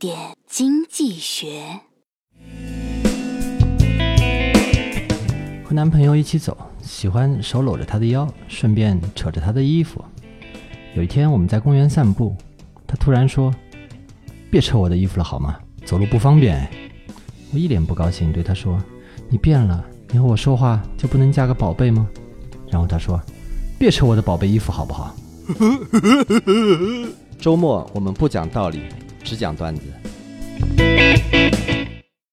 点经济学。和男朋友一起走，喜欢手搂着他的腰，顺便扯着他的衣服。有一天我们在公园散步，他突然说：“别扯我的衣服了好吗？走路不方便。”哎，我一脸不高兴，对他说：“你变了，你和我说话就不能加个宝贝吗？”然后他说：“别扯我的宝贝衣服好不好？” 周末我们不讲道理，只讲段子。